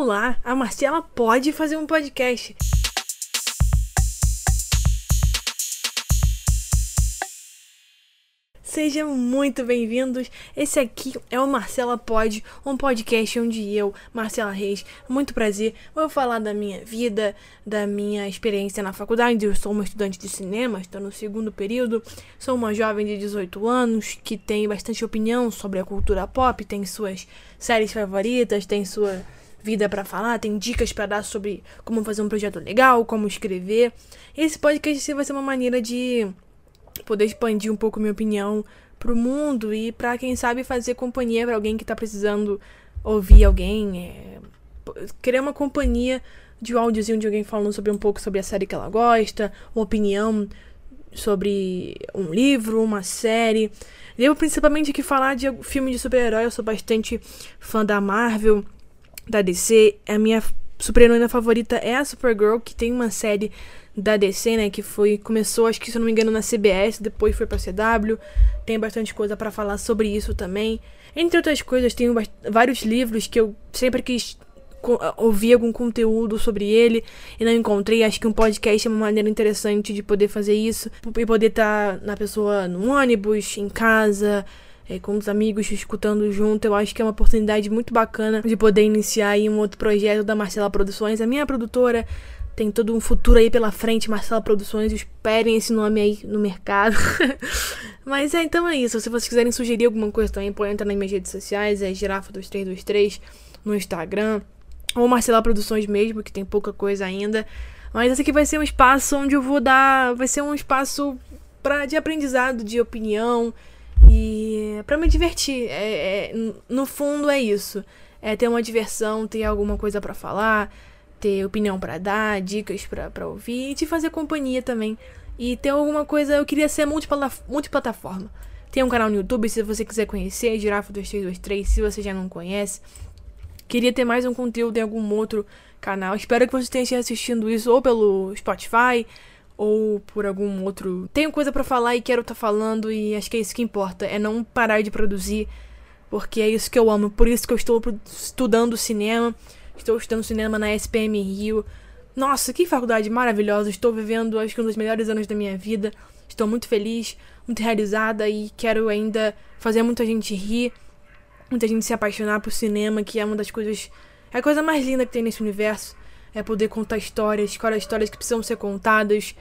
Olá, a Marcela pode fazer um podcast. Sejam muito bem-vindos. Esse aqui é o Marcela Pod, um podcast onde eu, Marcela Reis, muito prazer, vou falar da minha vida, da minha experiência na faculdade. Eu sou uma estudante de cinema, estou no segundo período. Sou uma jovem de 18 anos que tem bastante opinião sobre a cultura pop, tem suas séries favoritas, tem sua vida para falar, tem dicas para dar sobre como fazer um projeto legal, como escrever. Esse podcast vai ser uma maneira de poder expandir um pouco minha opinião pro mundo e para quem sabe fazer companhia para alguém que tá precisando ouvir alguém, é, querer uma companhia de um áudiozinho de alguém falando sobre um pouco sobre a série que ela gosta, uma opinião sobre um livro, uma série. Devo principalmente aqui falar de filme de super-herói, eu sou bastante fã da Marvel, da DC. A minha super-heroína favorita é a Supergirl, que tem uma série da DC, né, que foi começou, acho que se eu não me engano, na CBS, depois foi para CW. Tem bastante coisa para falar sobre isso também. Entre outras coisas, tenho vários livros que eu sempre quis ouvir algum conteúdo sobre ele e não encontrei. Acho que um podcast é uma maneira interessante de poder fazer isso e poder estar tá na pessoa no ônibus, em casa, é, com os amigos escutando junto. Eu acho que é uma oportunidade muito bacana de poder iniciar aí um outro projeto da Marcela Produções, a minha produtora tem todo um futuro aí pela frente, Marcela Produções, esperem esse nome aí no mercado. Mas é, então é isso. Se vocês quiserem sugerir alguma coisa também, pode entrar nas minhas redes sociais, é girafa2323 no Instagram, ou Marcela Produções mesmo, que tem pouca coisa ainda. Mas esse aqui vai ser um espaço onde eu vou dar. Vai ser um espaço pra, de aprendizado, de opinião e para me divertir. É, é, no fundo é isso. É ter uma diversão, ter alguma coisa para falar ter opinião para dar, dicas para ouvir e te fazer companhia também. E ter alguma coisa, eu queria ser multiplataforma. Tem um canal no YouTube se você quiser conhecer, Girafa2323, se você já não conhece. Queria ter mais um conteúdo em algum outro canal. Espero que você esteja assistindo isso ou pelo Spotify ou por algum outro. Tenho coisa para falar e quero estar tá falando e acho que é isso que importa, é não parar de produzir, porque é isso que eu amo, por isso que eu estou estudando cinema Estou estudando cinema na SPM Rio. Nossa, que faculdade maravilhosa! Estou vivendo, acho que um dos melhores anos da minha vida. Estou muito feliz, muito realizada e quero ainda fazer muita gente rir, muita gente se apaixonar por cinema, que é uma das coisas. É a coisa mais linda que tem nesse universo. É poder contar histórias, histórias que precisam ser contadas,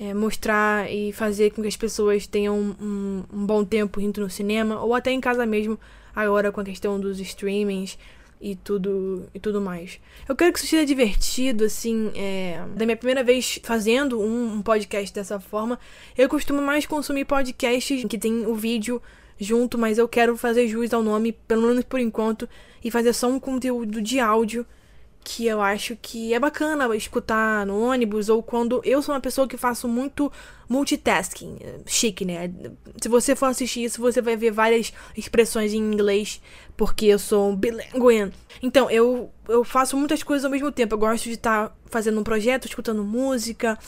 é, mostrar e fazer com que as pessoas tenham um, um, um bom tempo indo no cinema, ou até em casa mesmo, agora com a questão dos streamings e tudo e tudo mais. Eu quero que isso seja divertido, assim, é, da minha primeira vez fazendo um, um, podcast dessa forma. Eu costumo mais consumir podcasts que tem o vídeo junto, mas eu quero fazer jus ao nome, pelo menos por enquanto, e fazer só um conteúdo de áudio que eu acho que é bacana escutar no ônibus ou quando eu sou uma pessoa que faço muito multitasking, chique, né? Se você for assistir isso, você vai ver várias expressões em inglês, porque eu sou bilíngue. Então, eu, eu faço muitas coisas ao mesmo tempo. Eu gosto de estar tá fazendo um projeto, escutando música,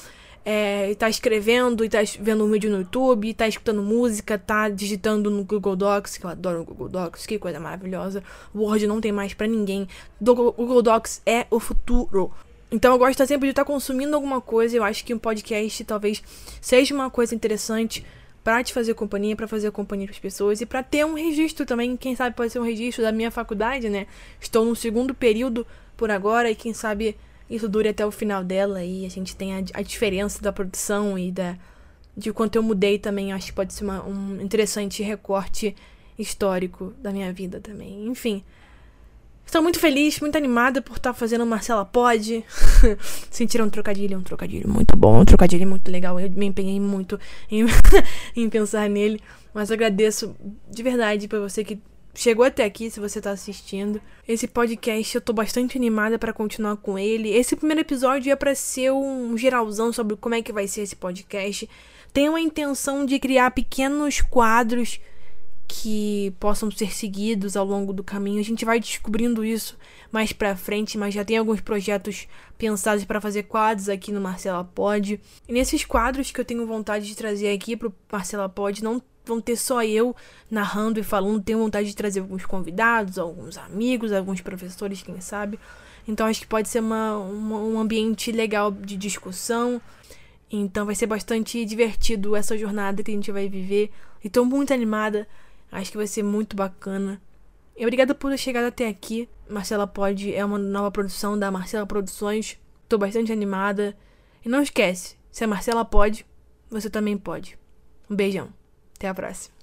é, tá escrevendo e tá vendo um vídeo no YouTube, tá escutando música, tá digitando no Google Docs, que eu adoro o Google Docs, que coisa maravilhosa. Word não tem mais para ninguém. O Google Docs é o futuro. Então eu gosto sempre de estar tá consumindo alguma coisa. Eu acho que um podcast talvez seja uma coisa interessante para te fazer companhia, para fazer companhia para as pessoas e para ter um registro também. Quem sabe pode ser um registro da minha faculdade, né? Estou no segundo período por agora e quem sabe isso dure até o final dela e a gente tem a, diferença da produção e da de quanto eu mudei também. Acho que pode ser uma, um interessante recorte histórico da minha vida também. Enfim. Estou muito feliz, muito animada por estar fazendo Marcela Pode. Sentiram um trocadilho, um trocadilho muito bom, um trocadilho muito legal. Eu me empenhei muito em, em pensar nele. Mas agradeço de verdade por você que chegou até aqui, se você tá assistindo. Esse podcast eu tô bastante animada para continuar com ele. Esse primeiro episódio é para ser um geralzão sobre como é que vai ser esse podcast. Tenho a intenção de criar pequenos quadros que possam ser seguidos ao longo do caminho. A gente vai descobrindo isso mais para frente, mas já tem alguns projetos pensados para fazer quadros aqui no Marcela Pod. E nesses quadros que eu tenho vontade de trazer aqui pro Marcela Pod, não vão ter só eu narrando e falando. Tenho vontade de trazer alguns convidados, alguns amigos, alguns professores, quem sabe. Então acho que pode ser uma, uma, um ambiente legal de discussão. Então vai ser bastante divertido essa jornada que a gente vai viver. E tô muito animada. Acho que vai ser muito bacana. E obrigada por ter chegado até aqui. Marcela Pode é uma nova produção da Marcela Produções. Tô bastante animada. E não esquece, se a Marcela pode, você também pode. Um beijão. Até a próxima.